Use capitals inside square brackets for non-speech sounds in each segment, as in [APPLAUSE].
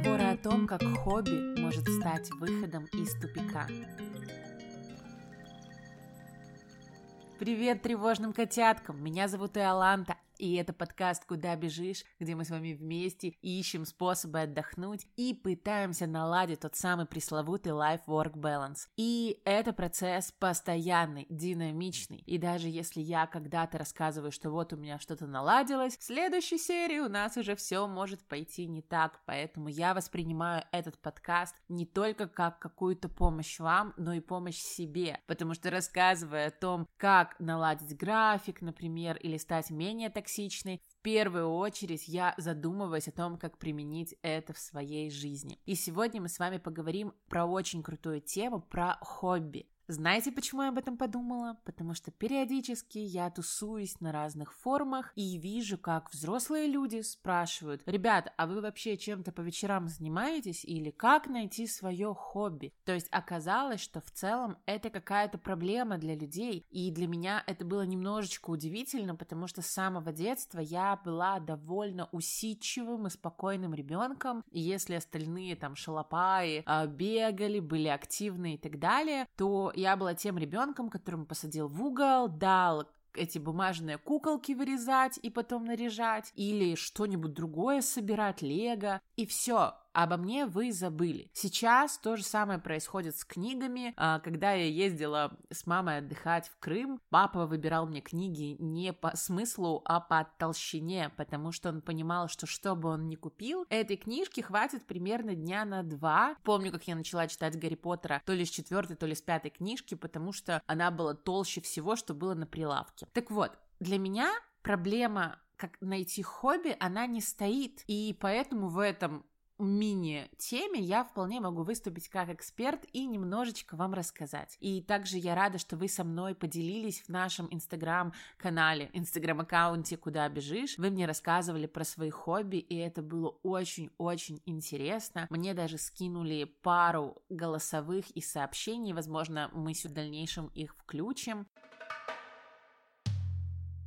Разговоры о том, как хобби может стать выходом из тупика. Привет тревожным котяткам! Меня зовут Иоланта, и это подкаст «Куда бежишь?», где мы с вами вместе ищем способы отдохнуть и пытаемся наладить тот самый пресловутый life-work balance. И это процесс постоянный, динамичный. И даже если я когда-то рассказываю, что вот у меня что-то наладилось, в следующей серии у нас уже все может пойти не так. Поэтому я воспринимаю этот подкаст не только как какую-то помощь вам, но и помощь себе. Потому что рассказывая о том, как наладить график, например, или стать менее токсичным, токсичной, в первую очередь я задумываюсь о том, как применить это в своей жизни. И сегодня мы с вами поговорим про очень крутую тему, про хобби. Знаете, почему я об этом подумала? Потому что периодически я тусуюсь на разных форумах и вижу, как взрослые люди спрашивают, ребят, а вы вообще чем-то по вечерам занимаетесь или как найти свое хобби? То есть оказалось, что в целом это какая-то проблема для людей, и для меня это было немножечко удивительно, потому что с самого детства я была довольно усидчивым и спокойным ребенком, и если остальные там шалопаи а, бегали, были активны и так далее, то я была тем ребенком, которому посадил в угол, дал эти бумажные куколки вырезать и потом наряжать, или что-нибудь другое собирать, лего, и все обо мне вы забыли. Сейчас то же самое происходит с книгами. А, когда я ездила с мамой отдыхать в Крым, папа выбирал мне книги не по смыслу, а по толщине, потому что он понимал, что что бы он ни купил, этой книжки хватит примерно дня на два. Помню, как я начала читать Гарри Поттера то ли с четвертой, то ли с пятой книжки, потому что она была толще всего, что было на прилавке. Так вот, для меня проблема как найти хобби, она не стоит. И поэтому в этом мини-теме я вполне могу выступить как эксперт и немножечко вам рассказать. И также я рада, что вы со мной поделились в нашем инстаграм-канале, инстаграм-аккаунте «Куда бежишь». Вы мне рассказывали про свои хобби, и это было очень-очень интересно. Мне даже скинули пару голосовых и сообщений, возможно, мы в дальнейшем их включим.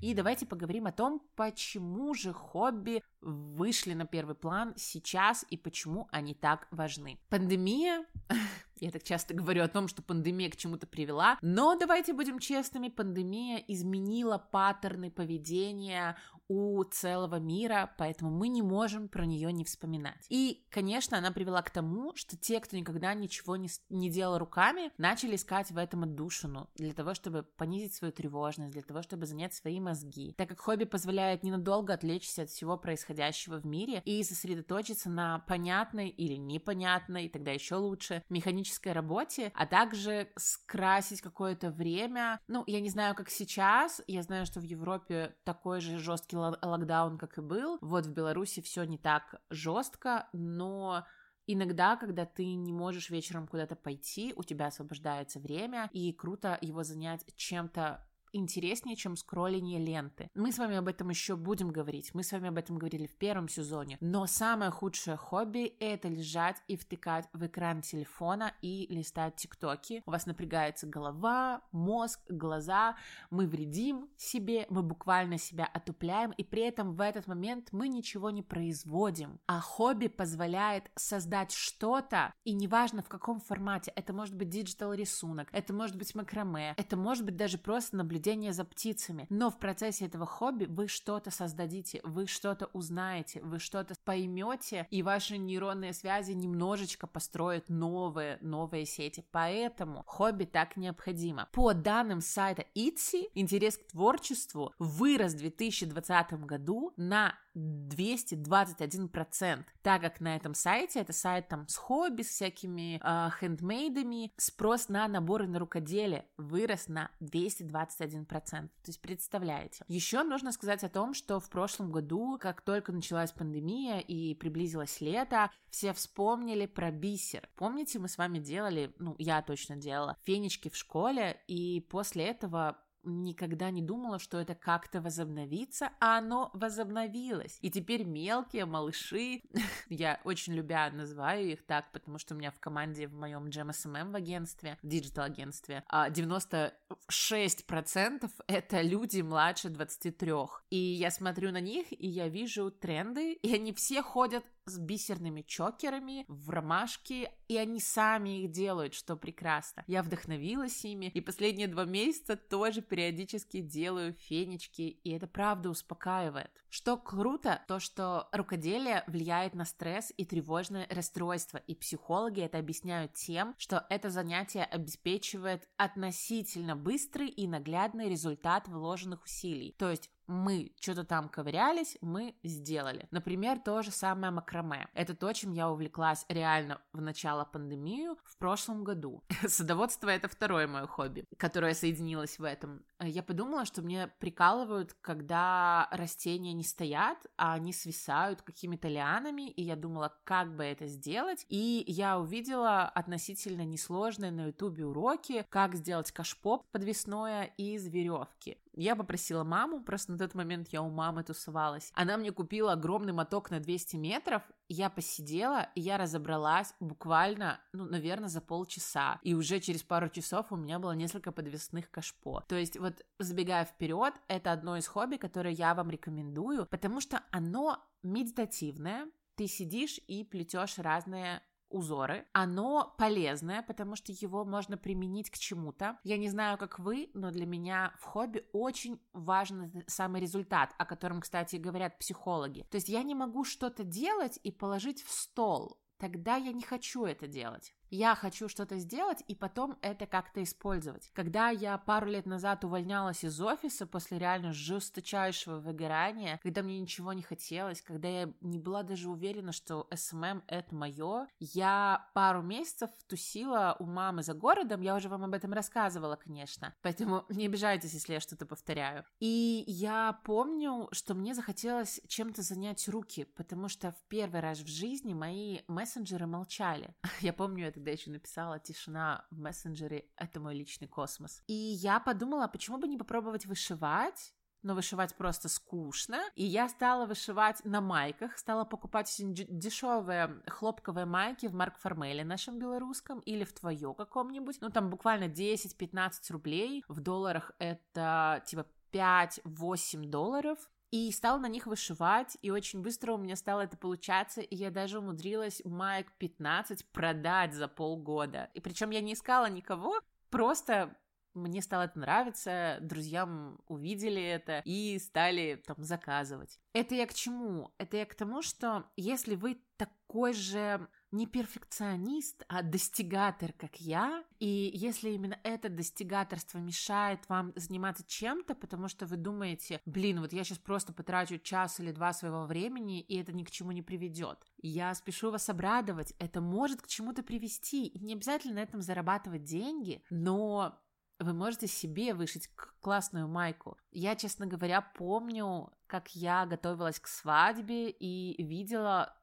И давайте поговорим о том, почему же хобби вышли на первый план сейчас и почему они так важны. Пандемия [LAUGHS] я так часто говорю о том, что пандемия к чему-то привела, но давайте будем честными, пандемия изменила паттерны поведения у целого мира, поэтому мы не можем про нее не вспоминать. И, конечно, она привела к тому, что те, кто никогда ничего не, не делал руками, начали искать в этом отдушину для того, чтобы понизить свою тревожность, для того, чтобы занять свои мозги. Так как хобби позволяет ненадолго отвлечься от всего происходящего в мире и сосредоточиться на понятной или непонятной, тогда еще лучше, механической работе, а также скрасить какое-то время. Ну, я не знаю, как сейчас, я знаю, что в Европе такой же жесткий локдаун, как и был. Вот в Беларуси все не так жестко, но Иногда, когда ты не можешь вечером куда-то пойти, у тебя освобождается время, и круто его занять чем-то интереснее, чем скролление ленты. Мы с вами об этом еще будем говорить. Мы с вами об этом говорили в первом сезоне. Но самое худшее хобби — это лежать и втыкать в экран телефона и листать тиктоки. У вас напрягается голова, мозг, глаза. Мы вредим себе, мы буквально себя отупляем, и при этом в этот момент мы ничего не производим. А хобби позволяет создать что-то, и неважно в каком формате. Это может быть digital рисунок, это может быть макраме, это может быть даже просто наблюдение наблюдение за птицами. Но в процессе этого хобби вы что-то создадите, вы что-то узнаете, вы что-то поймете, и ваши нейронные связи немножечко построят новые, новые сети. Поэтому хобби так необходимо. По данным сайта Etsy, интерес к творчеству вырос в 2020 году на 221%, так как на этом сайте, это сайт там с хобби, с всякими э, хендмейдами, спрос на наборы на рукоделие вырос на 221%. То есть представляете. Еще нужно сказать о том, что в прошлом году, как только началась пандемия и приблизилось лето, все вспомнили про бисер. Помните, мы с вами делали, ну, я точно делала, фенечки в школе, и после этого никогда не думала, что это как-то возобновится, а оно возобновилось. И теперь мелкие малыши, [LAUGHS] я очень любя называю их так, потому что у меня в команде в моем GMSMM в агентстве, в digital-агентстве, 96% а, это люди младше 23. И я смотрю на них, и я вижу тренды, и они все ходят с бисерными чокерами в ромашке, и они сами их делают, что прекрасно. Я вдохновилась ими, и последние два месяца тоже периодически делаю фенечки, и это правда успокаивает. Что круто, то что рукоделие влияет на стресс и тревожное расстройство, и психологи это объясняют тем, что это занятие обеспечивает относительно быстрый и наглядный результат вложенных усилий. То есть мы что-то там ковырялись, мы сделали. Например, то же самое макраме. Это то, чем я увлеклась реально в начало пандемии в прошлом году. [LAUGHS] Садоводство — это второе мое хобби, которое соединилось в этом. Я подумала, что мне прикалывают, когда растения не стоят, а они свисают какими-то лианами, и я думала, как бы это сделать. И я увидела относительно несложные на ютубе уроки, как сделать кашпоп подвесное из веревки. Я попросила маму, просто на тот момент я у мамы тусовалась. Она мне купила огромный моток на 200 метров, я посидела, и я разобралась буквально, ну, наверное, за полчаса. И уже через пару часов у меня было несколько подвесных кашпо. То есть вот, забегая вперед, это одно из хобби, которое я вам рекомендую, потому что оно медитативное, ты сидишь и плетешь разные узоры. Оно полезное, потому что его можно применить к чему-то. Я не знаю, как вы, но для меня в хобби очень важен самый результат, о котором, кстати, говорят психологи. То есть я не могу что-то делать и положить в стол. Тогда я не хочу это делать я хочу что-то сделать и потом это как-то использовать. Когда я пару лет назад увольнялась из офиса после реально жесточайшего выгорания, когда мне ничего не хотелось, когда я не была даже уверена, что SMM это мое, я пару месяцев тусила у мамы за городом, я уже вам об этом рассказывала, конечно, поэтому [LAUGHS] не обижайтесь, если я что-то повторяю. И я помню, что мне захотелось чем-то занять руки, потому что в первый раз в жизни мои мессенджеры молчали. [LAUGHS] Я помню это когда еще написала «Тишина в мессенджере — это мой личный космос». И я подумала, почему бы не попробовать вышивать, но вышивать просто скучно. И я стала вышивать на майках, стала покупать дешевые хлопковые майки в Марк Формеле нашем белорусском или в твое каком-нибудь. Ну, там буквально 10-15 рублей. В долларах это типа 5-8 долларов и стала на них вышивать, и очень быстро у меня стало это получаться, и я даже умудрилась маек 15 продать за полгода. И причем я не искала никого, просто мне стало это нравиться, друзьям увидели это и стали там заказывать. Это я к чему? Это я к тому, что если вы такой же не перфекционист, а достигатор, как я. И если именно это достигаторство мешает вам заниматься чем-то, потому что вы думаете, блин, вот я сейчас просто потрачу час или два своего времени, и это ни к чему не приведет. Я спешу вас обрадовать, это может к чему-то привести. И не обязательно на этом зарабатывать деньги, но вы можете себе вышить классную майку. Я, честно говоря, помню, как я готовилась к свадьбе и видела,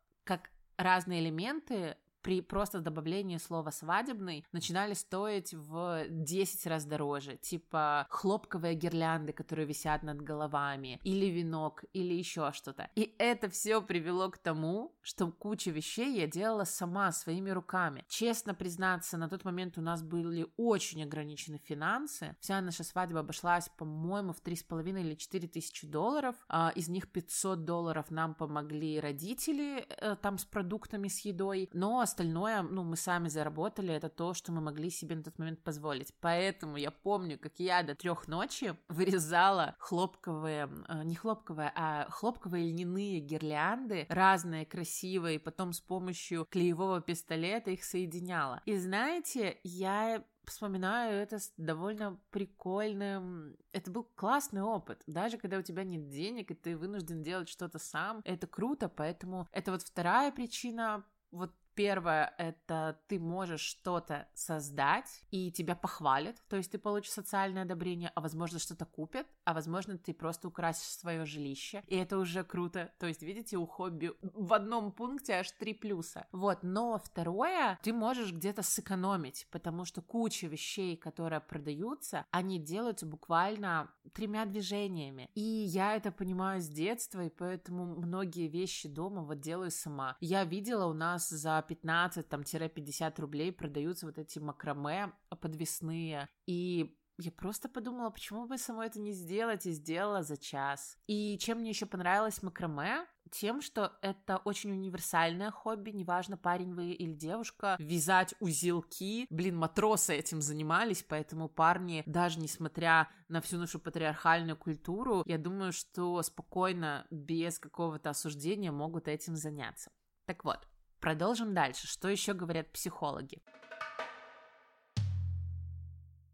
разные элементы при просто добавлении слова «свадебный» начинали стоить в 10 раз дороже, типа хлопковые гирлянды, которые висят над головами, или венок, или еще что-то. И это все привело к тому, что кучу вещей я делала сама, своими руками. Честно признаться, на тот момент у нас были очень ограничены финансы. Вся наша свадьба обошлась, по-моему, в 3,5 или 4 тысячи долларов. А, из них 500 долларов нам помогли родители э, там с продуктами, с едой, но остальное, ну, мы сами заработали, это то, что мы могли себе на тот момент позволить. Поэтому я помню, как я до трех ночи вырезала хлопковые, э, не хлопковые, а хлопковые льняные гирлянды, разные, красивые, и потом с помощью клеевого пистолета их соединяла. И знаете, я вспоминаю это с довольно прикольным. Это был классный опыт. Даже когда у тебя нет денег, и ты вынужден делать что-то сам, это круто, поэтому это вот вторая причина вот Первое — это ты можешь что-то создать, и тебя похвалят, то есть ты получишь социальное одобрение, а возможно что-то купят, а возможно ты просто украсишь свое жилище, и это уже круто. То есть, видите, у хобби в одном пункте аж три плюса. Вот, но второе, ты можешь где-то сэкономить, потому что куча вещей, которые продаются, они делаются буквально тремя движениями. И я это понимаю с детства, и поэтому многие вещи дома вот делаю сама. Я видела у нас за 15-50 рублей продаются вот эти макраме подвесные, и я просто подумала, почему бы самой это не сделать, и сделала за час. И чем мне еще понравилось макраме, тем, что это очень универсальное хобби, неважно, парень вы или девушка, вязать узелки. Блин, матросы этим занимались, поэтому парни, даже несмотря на всю нашу патриархальную культуру, я думаю, что спокойно, без какого-то осуждения могут этим заняться. Так вот, продолжим дальше. Что еще говорят психологи?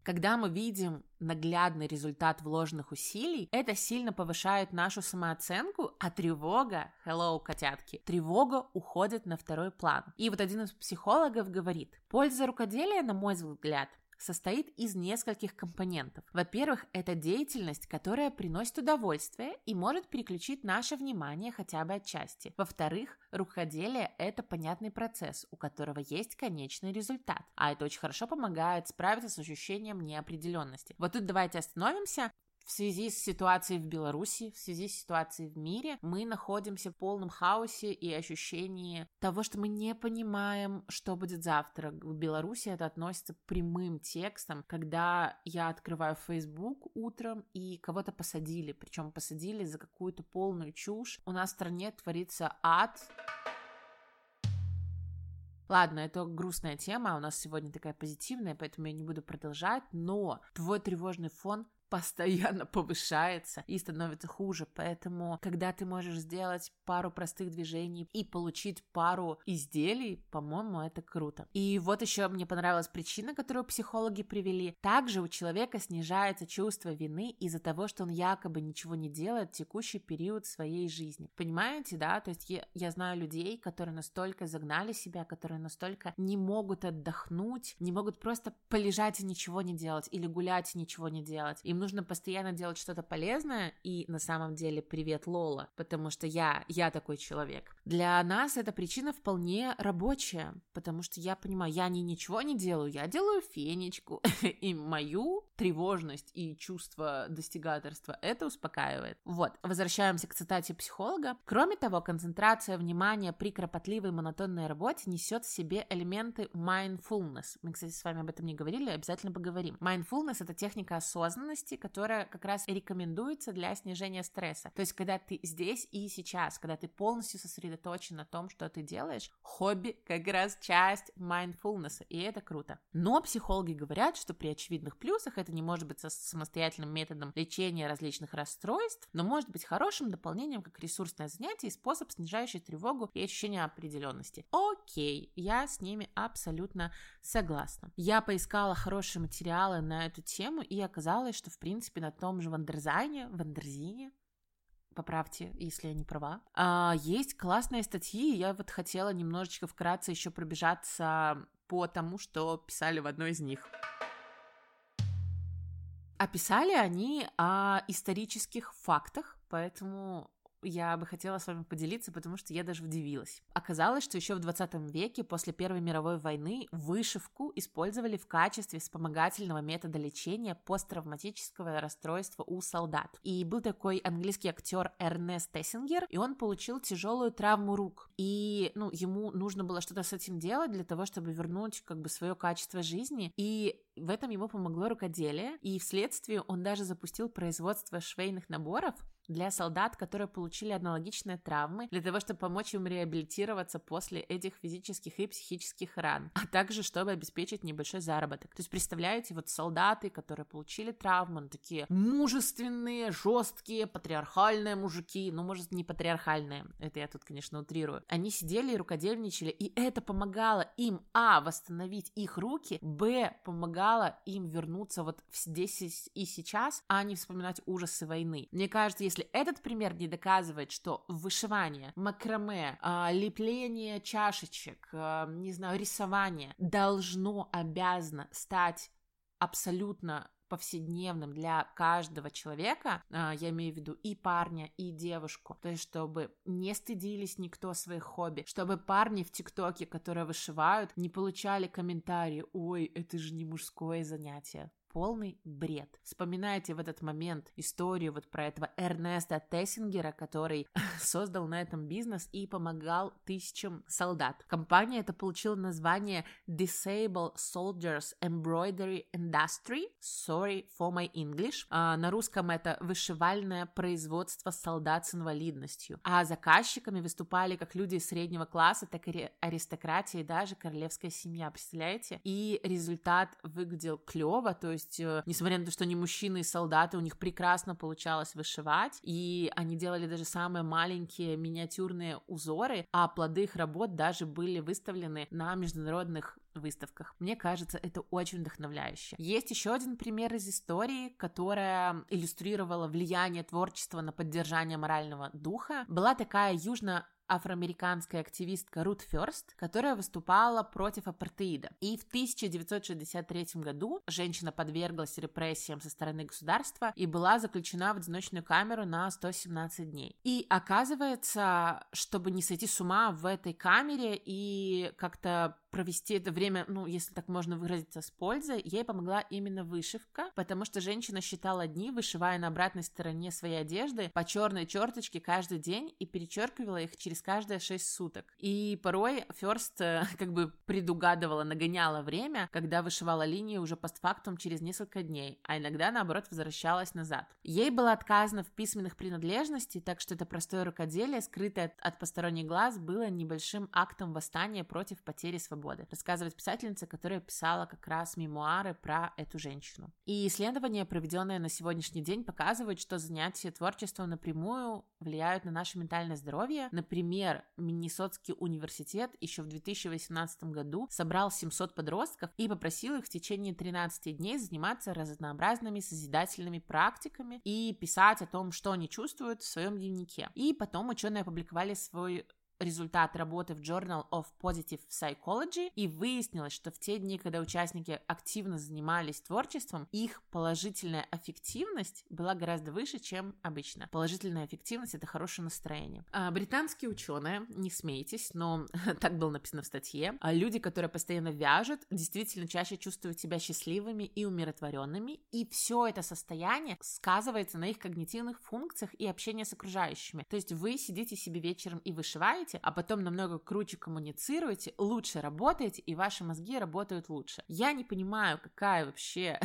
Когда мы видим наглядный результат вложенных усилий, это сильно повышает нашу самооценку, а тревога, hello, котятки, тревога уходит на второй план. И вот один из психологов говорит, польза рукоделия, на мой взгляд, состоит из нескольких компонентов. Во-первых, это деятельность, которая приносит удовольствие и может переключить наше внимание хотя бы отчасти. Во-вторых, рукоделие – это понятный процесс, у которого есть конечный результат, а это очень хорошо помогает справиться с ощущением неопределенности. Вот тут давайте остановимся в связи с ситуацией в Беларуси, в связи с ситуацией в мире, мы находимся в полном хаосе и ощущении того, что мы не понимаем, что будет завтра. В Беларуси это относится прямым текстом, когда я открываю Facebook утром и кого-то посадили, причем посадили за какую-то полную чушь. У нас в стране творится ад. Ладно, это грустная тема, у нас сегодня такая позитивная, поэтому я не буду продолжать, но твой тревожный фон постоянно повышается и становится хуже. Поэтому, когда ты можешь сделать пару простых движений и получить пару изделий, по-моему, это круто. И вот еще мне понравилась причина, которую психологи привели. Также у человека снижается чувство вины из-за того, что он якобы ничего не делает в текущий период своей жизни. Понимаете, да? То есть я, я знаю людей, которые настолько загнали себя, которые настолько не могут отдохнуть, не могут просто полежать и ничего не делать, или гулять и ничего не делать. Им нужно постоянно делать что-то полезное, и на самом деле привет, Лола, потому что я, я такой человек. Для нас эта причина вполне рабочая, потому что я понимаю, я не ничего не делаю, я делаю фенечку, [LAUGHS] и мою тревожность и чувство достигаторства это успокаивает. Вот, возвращаемся к цитате психолога. Кроме того, концентрация внимания при кропотливой монотонной работе несет в себе элементы mindfulness. Мы, кстати, с вами об этом не говорили, обязательно поговорим. Mindfulness — это техника осознанности, которая как раз рекомендуется для снижения стресса. То есть, когда ты здесь и сейчас, когда ты полностью сосредоточен на том, что ты делаешь, хобби как раз часть mindfulness, и это круто. Но психологи говорят, что при очевидных плюсах это не может быть самостоятельным методом лечения различных расстройств, но может быть хорошим дополнением как ресурсное занятие и способ, снижающий тревогу и ощущение определенности. Окей, я с ними абсолютно согласна. Я поискала хорошие материалы на эту тему и оказалось, что в принципе на том же Wonderzine, Wonderzine, поправьте, если я не права. А, есть классные статьи, я вот хотела немножечко вкратце еще пробежаться по тому, что писали в одной из них. Описали они о исторических фактах, поэтому я бы хотела с вами поделиться, потому что я даже удивилась. Оказалось, что еще в 20 веке, после Первой мировой войны, вышивку использовали в качестве вспомогательного метода лечения посттравматического расстройства у солдат. И был такой английский актер Эрнест Тессингер, и он получил тяжелую травму рук. И, ну, ему нужно было что-то с этим делать для того, чтобы вернуть, как бы, свое качество жизни. И в этом ему помогло рукоделие, и вследствие он даже запустил производство швейных наборов, для солдат, которые получили аналогичные травмы, для того, чтобы помочь им реабилитироваться после этих физических и психических ран, а также чтобы обеспечить небольшой заработок. То есть, представляете, вот солдаты, которые получили травму, ну, такие мужественные, жесткие, патриархальные мужики, ну, может, не патриархальные, это я тут, конечно, утрирую, они сидели и рукодельничали, и это помогало им, а, восстановить их руки, б, помогало помогало им вернуться вот здесь и сейчас, а не вспоминать ужасы войны. Мне кажется, если этот пример не доказывает, что вышивание, макраме, а, лепление чашечек, а, не знаю, рисование должно, обязано стать абсолютно повседневным для каждого человека, а, я имею в виду и парня, и девушку, то есть чтобы не стыдились никто своих хобби, чтобы парни в ТикТоке, которые вышивают, не получали комментарии, ой, это же не мужское занятие, полный бред. Вспоминайте в этот момент историю вот про этого Эрнеста Тессингера, который [LAUGHS] создал на этом бизнес и помогал тысячам солдат. Компания это получила название Disable Soldiers Embroidery Industry. Sorry for my English. А на русском это вышивальное производство солдат с инвалидностью. А заказчиками выступали как люди среднего класса, так и аристократия и даже королевская семья, представляете? И результат выглядел клево, то есть есть, э, несмотря на то, что они мужчины и солдаты, у них прекрасно получалось вышивать, и они делали даже самые маленькие миниатюрные узоры, а плоды их работ даже были выставлены на международных выставках. Мне кажется, это очень вдохновляюще. Есть еще один пример из истории, которая иллюстрировала влияние творчества на поддержание морального духа. Была такая южно афроамериканская активистка Рут Ферст, которая выступала против апартеида. И в 1963 году женщина подверглась репрессиям со стороны государства и была заключена в одиночную камеру на 117 дней. И оказывается, чтобы не сойти с ума в этой камере и как-то провести это время, ну, если так можно выразиться, с пользой, ей помогла именно вышивка, потому что женщина считала дни, вышивая на обратной стороне своей одежды по черной черточке каждый день и перечеркивала их через каждые 6 суток. И порой Ферст э, [LAUGHS] как бы предугадывала, нагоняла время, когда вышивала линии уже постфактум через несколько дней, а иногда, наоборот, возвращалась назад. Ей было отказано в письменных принадлежностей, так что это простое рукоделие, скрытое от посторонних глаз, было небольшим актом восстания против потери свободы свободы, рассказывает писательница, которая писала как раз мемуары про эту женщину. И исследования, проведенные на сегодняшний день, показывают, что занятия творчеством напрямую влияют на наше ментальное здоровье. Например, Миннесотский университет еще в 2018 году собрал 700 подростков и попросил их в течение 13 дней заниматься разнообразными созидательными практиками и писать о том, что они чувствуют в своем дневнике. И потом ученые опубликовали свой результат работы в Journal of Positive Psychology, и выяснилось, что в те дни, когда участники активно занимались творчеством, их положительная эффективность была гораздо выше, чем обычно. Положительная эффективность — это хорошее настроение. А британские ученые, не смейтесь, но [LAUGHS] так было написано в статье, а люди, которые постоянно вяжут, действительно чаще чувствуют себя счастливыми и умиротворенными, и все это состояние сказывается на их когнитивных функциях и общении с окружающими. То есть вы сидите себе вечером и вышиваете, делаете, а потом намного круче коммуницируете, лучше работаете, и ваши мозги работают лучше. Я не понимаю, какая вообще,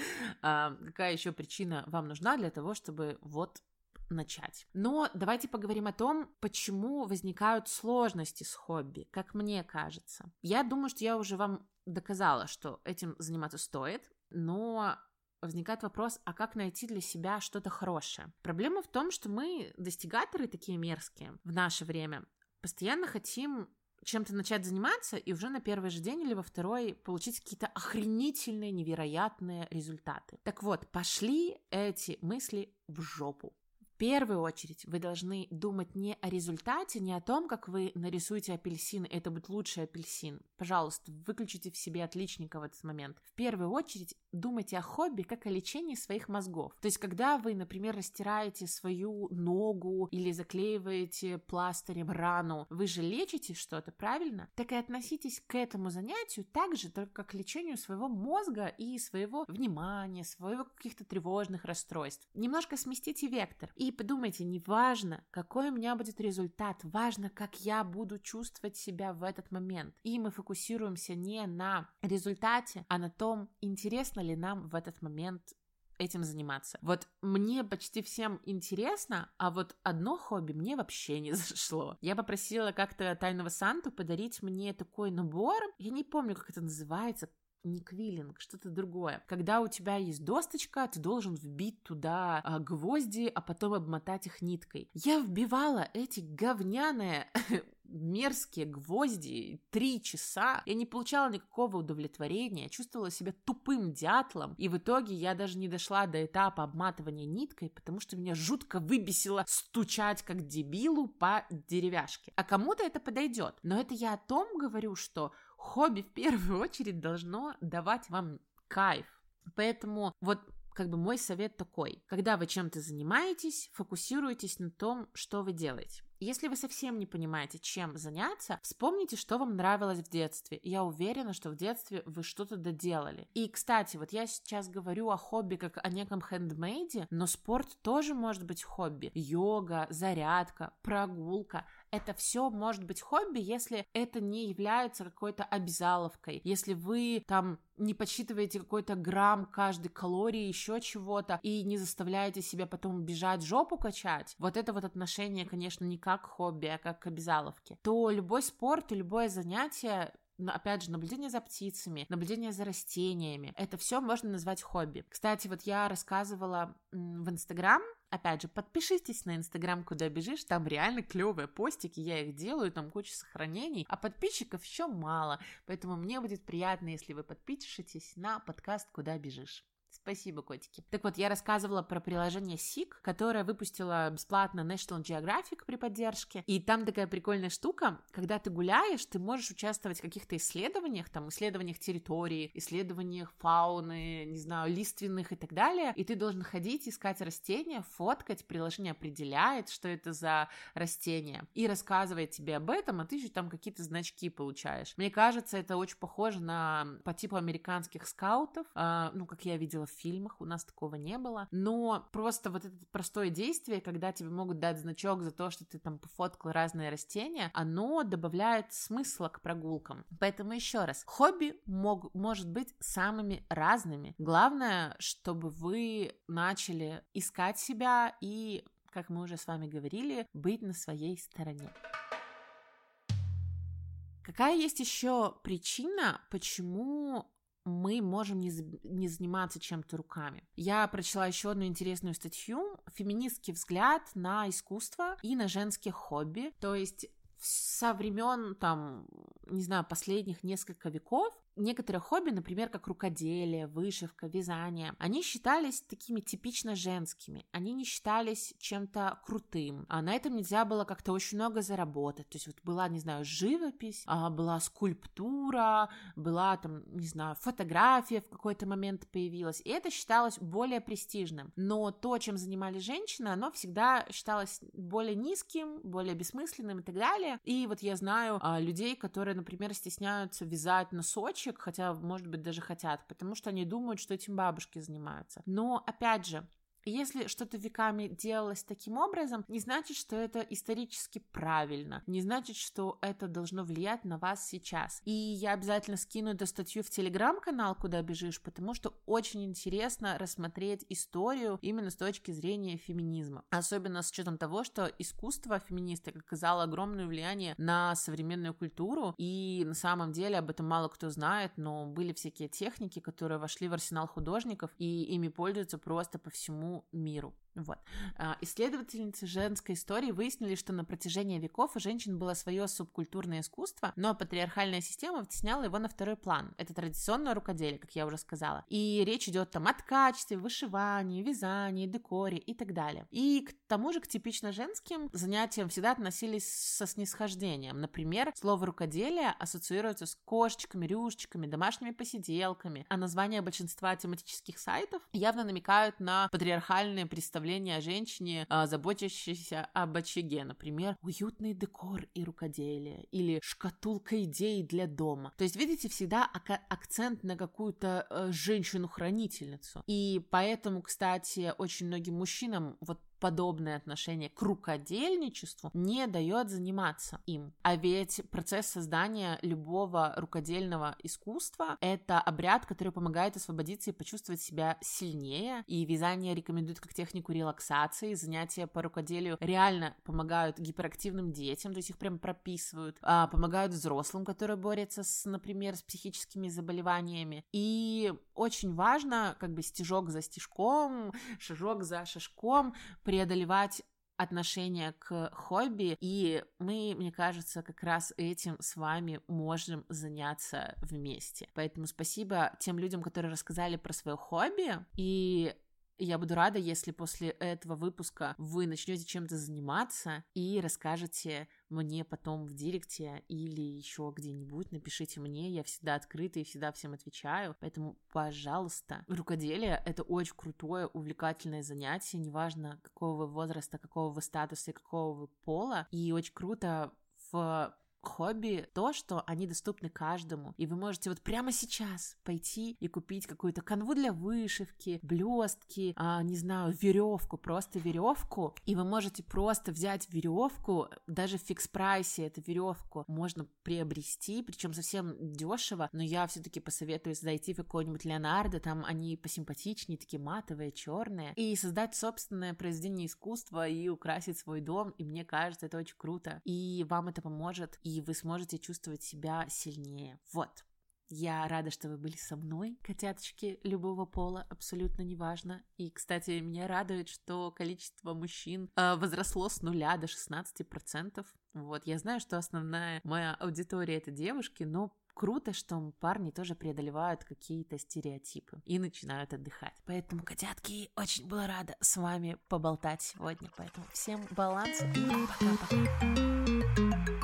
[LAUGHS] а, какая еще причина вам нужна для того, чтобы вот начать. Но давайте поговорим о том, почему возникают сложности с хобби, как мне кажется. Я думаю, что я уже вам доказала, что этим заниматься стоит, но возникает вопрос, а как найти для себя что-то хорошее? Проблема в том, что мы достигаторы такие мерзкие в наше время постоянно хотим чем-то начать заниматься и уже на первый же день или во второй получить какие-то охренительные, невероятные результаты. Так вот, пошли эти мысли в жопу первую очередь вы должны думать не о результате, не о том, как вы нарисуете апельсин, и это будет лучший апельсин. Пожалуйста, выключите в себе отличника в этот момент. В первую очередь думайте о хобби как о лечении своих мозгов. То есть, когда вы, например, растираете свою ногу или заклеиваете пластырем рану, вы же лечите что-то, правильно? Так и относитесь к этому занятию так же, только как к лечению своего мозга и своего внимания, своего каких-то тревожных расстройств. Немножко сместите вектор и и подумайте, не важно, какой у меня будет результат, важно, как я буду чувствовать себя в этот момент. И мы фокусируемся не на результате, а на том, интересно ли нам в этот момент этим заниматься. Вот мне почти всем интересно, а вот одно хобби мне вообще не [LAUGHS] зашло. Я попросила как-то Тайного Санту подарить мне такой набор, я не помню, как это называется, не квиллинг, что-то другое. Когда у тебя есть досточка, ты должен вбить туда а, гвозди, а потом обмотать их ниткой. Я вбивала эти говняные [LAUGHS] мерзкие гвозди, три часа. Я не получала никакого удовлетворения, чувствовала себя тупым дятлом, и в итоге я даже не дошла до этапа обматывания ниткой, потому что меня жутко выбесило стучать как дебилу по деревяшке. А кому-то это подойдет. Но это я о том говорю, что хобби в первую [LAUGHS] очередь должно давать вам кайф. Поэтому вот как бы мой совет такой. Когда вы чем-то занимаетесь, фокусируйтесь на том, что вы делаете. Если вы совсем не понимаете, чем заняться, вспомните, что вам нравилось в детстве. Я уверена, что в детстве вы что-то доделали. И, кстати, вот я сейчас говорю о хобби как о неком хендмейде, но спорт тоже может быть хобби. Йога, зарядка, прогулка это все может быть хобби, если это не является какой-то обязаловкой, если вы там не подсчитываете какой-то грамм каждой калории, еще чего-то, и не заставляете себя потом бежать, жопу качать, вот это вот отношение, конечно, не как хобби, а как к обязаловке, то любой спорт и любое занятие опять же, наблюдение за птицами, наблюдение за растениями. Это все можно назвать хобби. Кстати, вот я рассказывала в Инстаграм Опять же, подпишитесь на Инстаграм, куда бежишь, там реально клевые постики, я их делаю, там куча сохранений, а подписчиков еще мало, поэтому мне будет приятно, если вы подпишетесь на подкаст «Куда бежишь». Спасибо, котики. Так вот, я рассказывала про приложение SIG, которое выпустила бесплатно National Geographic при поддержке. И там такая прикольная штука, когда ты гуляешь, ты можешь участвовать в каких-то исследованиях, там, исследованиях территории, исследованиях фауны, не знаю, лиственных и так далее. И ты должен ходить, искать растения, фоткать, приложение определяет, что это за растение, и рассказывает тебе об этом, а ты еще там какие-то значки получаешь. Мне кажется, это очень похоже на по типу американских скаутов, э, ну, как я видела в фильмах, у нас такого не было. Но просто вот это простое действие, когда тебе могут дать значок за то, что ты там пофоткал разные растения, оно добавляет смысла к прогулкам. Поэтому еще раз, хобби мог, может быть самыми разными. Главное, чтобы вы начали искать себя и как мы уже с вами говорили, быть на своей стороне. Какая есть еще причина, почему мы можем не, не заниматься чем-то руками. Я прочла еще одну интересную статью «Феминистский взгляд на искусство и на женские хобби». То есть со времен, там, не знаю, последних несколько веков некоторые хобби, например, как рукоделие, вышивка, вязание, они считались такими типично женскими, они не считались чем-то крутым, а на этом нельзя было как-то очень много заработать, то есть вот была, не знаю, живопись, а была скульптура, была там, не знаю, фотография в какой-то момент появилась, и это считалось более престижным, но то, чем занимались женщины, оно всегда считалось более низким, более бессмысленным и так далее, и вот я знаю а, людей, которые, например, стесняются вязать носочек, девочек, хотя, может быть, даже хотят, потому что они думают, что этим бабушки занимаются. Но, опять же, если что-то веками делалось таким образом, не значит, что это исторически правильно, не значит, что это должно влиять на вас сейчас. И я обязательно скину эту статью в телеграм-канал, куда бежишь, потому что очень интересно рассмотреть историю именно с точки зрения феминизма. Особенно с учетом того, что искусство феминисток оказало огромное влияние на современную культуру, и на самом деле об этом мало кто знает, но были всякие техники, которые вошли в арсенал художников, и ими пользуются просто по всему миру. Вот. А, исследовательницы женской истории выяснили, что на протяжении веков у женщин было свое субкультурное искусство, но патриархальная система втесняла его на второй план. Это традиционное рукоделие, как я уже сказала. И речь идет там о ткачестве, вышивании, вязании, декоре и так далее. И к тому же к типично женским занятиям всегда относились со снисхождением. Например, слово рукоделие ассоциируется с кошечками, рюшечками, домашними посиделками, а названия большинства тематических сайтов явно намекают на патриархальные представления представление о женщине, а, заботящейся об очаге. Например, уютный декор и рукоделие. Или шкатулка идей для дома. То есть, видите, всегда акцент на какую-то э, женщину-хранительницу. И поэтому, кстати, очень многим мужчинам вот подобное отношение к рукодельничеству не дает заниматься им. А ведь процесс создания любого рукодельного искусства — это обряд, который помогает освободиться и почувствовать себя сильнее. И вязание рекомендуют как технику релаксации. Занятия по рукоделию реально помогают гиперактивным детям, то есть их прям прописывают, а помогают взрослым, которые борются с, например, с психическими заболеваниями. И очень важно как бы стежок за стежком, шажок за шажком преодолевать отношение к хобби, и мы, мне кажется, как раз этим с вами можем заняться вместе. Поэтому спасибо тем людям, которые рассказали про свое хобби, и я буду рада, если после этого выпуска вы начнете чем-то заниматься и расскажете мне потом в директе или еще где-нибудь. Напишите мне, я всегда открыта и всегда всем отвечаю. Поэтому, пожалуйста, рукоделие — это очень крутое, увлекательное занятие, неважно какого вы возраста, какого вы статуса и какого вы пола. И очень круто в хобби то, что они доступны каждому, и вы можете вот прямо сейчас пойти и купить какую-то канву для вышивки, блестки, а, не знаю, веревку, просто веревку, и вы можете просто взять веревку, даже в фикс прайсе эту веревку можно приобрести, причем совсем дешево, но я все-таки посоветую зайти в какой-нибудь Леонардо, там они посимпатичнее, такие матовые, черные, и создать собственное произведение искусства и украсить свой дом, и мне кажется, это очень круто, и вам это поможет, и вы сможете чувствовать себя сильнее. Вот. Я рада, что вы были со мной, котяточки любого пола, абсолютно неважно. И, кстати, меня радует, что количество мужчин э, возросло с нуля до 16%. Вот, я знаю, что основная моя аудитория это девушки, но круто, что парни тоже преодолевают какие-то стереотипы и начинают отдыхать. Поэтому, котятки, очень была рада с вами поболтать сегодня. Поэтому всем баланса и пока-пока.